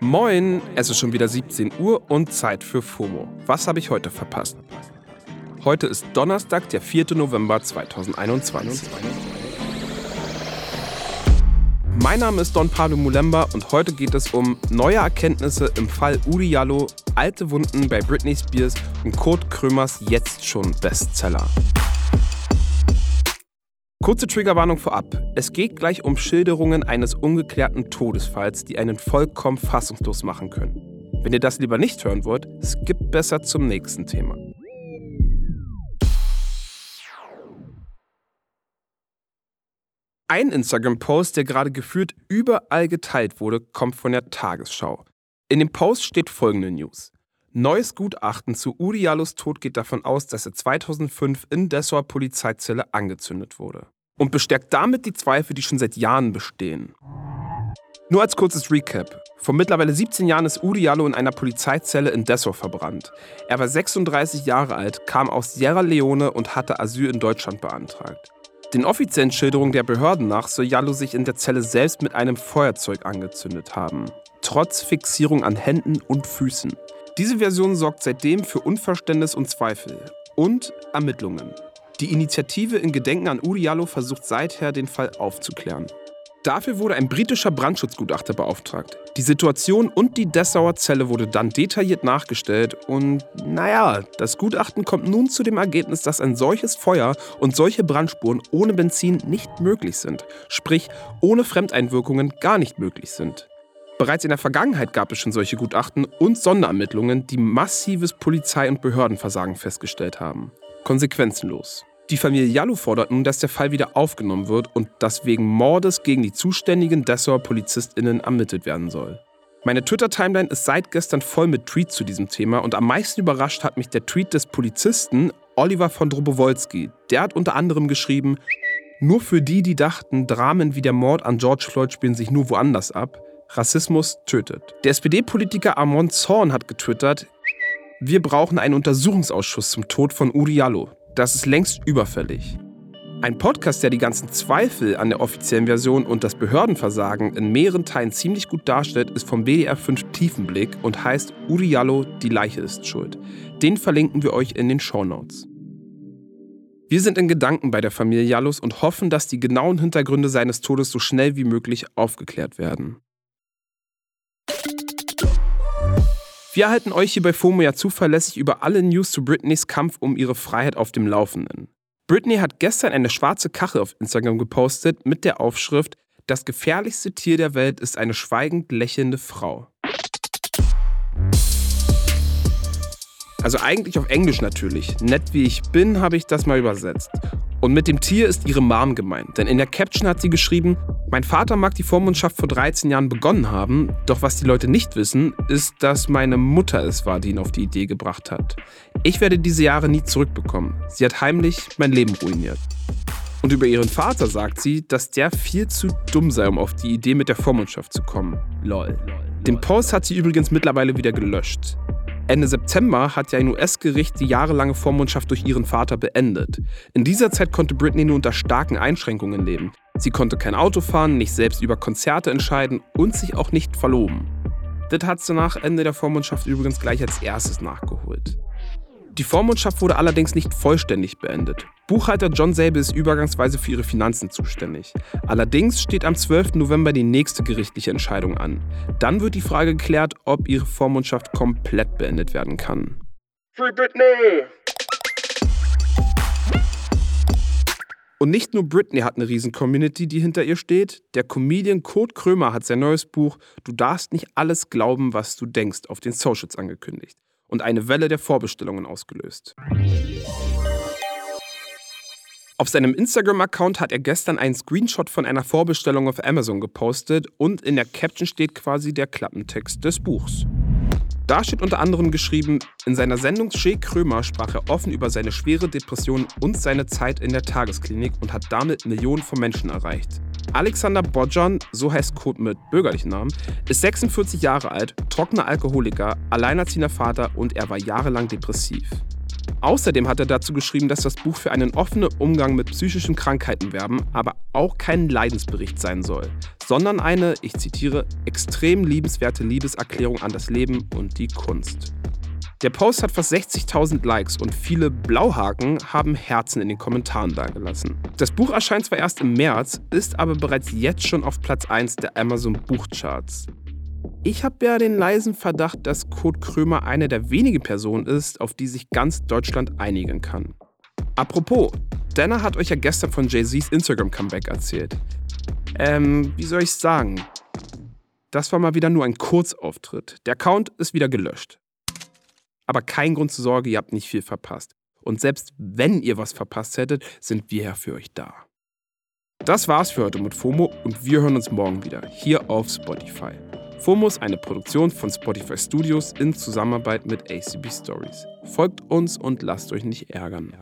Moin, es ist schon wieder 17 Uhr und Zeit für FOMO. Was habe ich heute verpasst? Heute ist Donnerstag, der 4. November 2021. Mein Name ist Don Pablo Mulemba und heute geht es um neue Erkenntnisse im Fall Uri Jallo, alte Wunden bei Britney Spears und Kurt Krömers jetzt schon Bestseller. Kurze Triggerwarnung vorab. Es geht gleich um Schilderungen eines ungeklärten Todesfalls, die einen vollkommen fassungslos machen können. Wenn ihr das lieber nicht hören wollt, skippt besser zum nächsten Thema. Ein Instagram-Post, der gerade gefühlt überall geteilt wurde, kommt von der Tagesschau. In dem Post steht folgende News. Neues Gutachten zu Uri Jallos Tod geht davon aus, dass er 2005 in Dessauer Polizeizelle angezündet wurde. Und bestärkt damit die Zweifel, die schon seit Jahren bestehen. Nur als kurzes Recap. Vor mittlerweile 17 Jahren ist Uri Jallo in einer Polizeizelle in Dessau verbrannt. Er war 36 Jahre alt, kam aus Sierra Leone und hatte Asyl in Deutschland beantragt. Den offiziellen Schilderungen der Behörden nach soll Jallo sich in der Zelle selbst mit einem Feuerzeug angezündet haben. Trotz Fixierung an Händen und Füßen. Diese Version sorgt seitdem für Unverständnis und Zweifel und Ermittlungen. Die Initiative in Gedenken an Uri Jallo versucht seither, den Fall aufzuklären. Dafür wurde ein britischer Brandschutzgutachter beauftragt. Die Situation und die Dessauer Zelle wurde dann detailliert nachgestellt und naja, das Gutachten kommt nun zu dem Ergebnis, dass ein solches Feuer und solche Brandspuren ohne Benzin nicht möglich sind, sprich ohne Fremdeinwirkungen gar nicht möglich sind. Bereits in der Vergangenheit gab es schon solche Gutachten und Sonderermittlungen, die massives Polizei- und Behördenversagen festgestellt haben. Konsequenzenlos. Die Familie Jallo fordert nun, dass der Fall wieder aufgenommen wird und dass wegen Mordes gegen die zuständigen Dessauer PolizistInnen ermittelt werden soll. Meine Twitter-Timeline ist seit gestern voll mit Tweets zu diesem Thema und am meisten überrascht hat mich der Tweet des Polizisten Oliver von Drobowolski. Der hat unter anderem geschrieben, nur für die, die dachten, Dramen wie der Mord an George Floyd spielen sich nur woanders ab, Rassismus tötet. Der SPD-Politiker Armand Zorn hat getwittert, wir brauchen einen Untersuchungsausschuss zum Tod von Uri Jallo. Das ist längst überfällig. Ein Podcast, der die ganzen Zweifel an der offiziellen Version und das Behördenversagen in mehreren Teilen ziemlich gut darstellt, ist vom WDR 5 Tiefenblick und heißt Uri Jallo, die Leiche ist schuld. Den verlinken wir euch in den Shownotes. Wir sind in Gedanken bei der Familie Jallos und hoffen, dass die genauen Hintergründe seines Todes so schnell wie möglich aufgeklärt werden. Wir halten euch hier bei FOMO ja zuverlässig über alle News zu Britneys Kampf um ihre Freiheit auf dem Laufenden. Britney hat gestern eine schwarze Kachel auf Instagram gepostet mit der Aufschrift Das gefährlichste Tier der Welt ist eine schweigend lächelnde Frau. Also eigentlich auf Englisch natürlich. Nett wie ich bin, habe ich das mal übersetzt. Und mit dem Tier ist ihre Mom gemeint, denn in der Caption hat sie geschrieben, mein Vater mag die Vormundschaft vor 13 Jahren begonnen haben, doch was die Leute nicht wissen, ist, dass meine Mutter es war, die ihn auf die Idee gebracht hat. Ich werde diese Jahre nie zurückbekommen. Sie hat heimlich mein Leben ruiniert. Und über ihren Vater sagt sie, dass der viel zu dumm sei, um auf die Idee mit der Vormundschaft zu kommen. Lol. Den Post hat sie übrigens mittlerweile wieder gelöscht. Ende September hat ja ein US-Gericht die jahrelange Vormundschaft durch ihren Vater beendet. In dieser Zeit konnte Britney nur unter starken Einschränkungen leben. Sie konnte kein Auto fahren, nicht selbst über Konzerte entscheiden und sich auch nicht verloben. Das hat sie nach Ende der Vormundschaft übrigens gleich als erstes nachgeholt. Die Vormundschaft wurde allerdings nicht vollständig beendet. Buchhalter John Sable ist übergangsweise für ihre Finanzen zuständig. Allerdings steht am 12. November die nächste gerichtliche Entscheidung an. Dann wird die Frage geklärt, ob ihre Vormundschaft komplett beendet werden kann. Free Britney! Und nicht nur Britney hat eine riesen Community, die hinter ihr steht. Der Comedian Kurt Krömer hat sein neues Buch Du darfst nicht alles glauben, was du denkst auf den Socials angekündigt und eine Welle der Vorbestellungen ausgelöst. Auf seinem Instagram-Account hat er gestern einen Screenshot von einer Vorbestellung auf Amazon gepostet und in der Caption steht quasi der Klappentext des Buchs. Da steht unter anderem geschrieben, in seiner Sendung Shea Krömer sprach er offen über seine schwere Depression und seine Zeit in der Tagesklinik und hat damit Millionen von Menschen erreicht. Alexander Bodjan, so heißt Kurt mit bürgerlichen Namen, ist 46 Jahre alt, trockener Alkoholiker, alleinerziehender Vater und er war jahrelang depressiv. Außerdem hat er dazu geschrieben, dass das Buch für einen offenen Umgang mit psychischen Krankheiten werben, aber auch kein Leidensbericht sein soll, sondern eine, ich zitiere, extrem liebenswerte Liebeserklärung an das Leben und die Kunst. Der Post hat fast 60.000 Likes und viele Blauhaken haben Herzen in den Kommentaren dagelassen. Das Buch erscheint zwar erst im März, ist aber bereits jetzt schon auf Platz 1 der Amazon Buchcharts. Ich habe ja den leisen Verdacht, dass Kurt Krömer eine der wenigen Personen ist, auf die sich ganz Deutschland einigen kann. Apropos, Dana hat euch ja gestern von Jay-Z's Instagram-Comeback erzählt. Ähm, wie soll ich sagen? Das war mal wieder nur ein Kurzauftritt. Der Account ist wieder gelöscht. Aber kein Grund zur Sorge, ihr habt nicht viel verpasst. Und selbst wenn ihr was verpasst hättet, sind wir ja für euch da. Das war's für heute mit FOMO und wir hören uns morgen wieder hier auf Spotify. FOMO ist eine Produktion von Spotify Studios in Zusammenarbeit mit ACB Stories. Folgt uns und lasst euch nicht ärgern.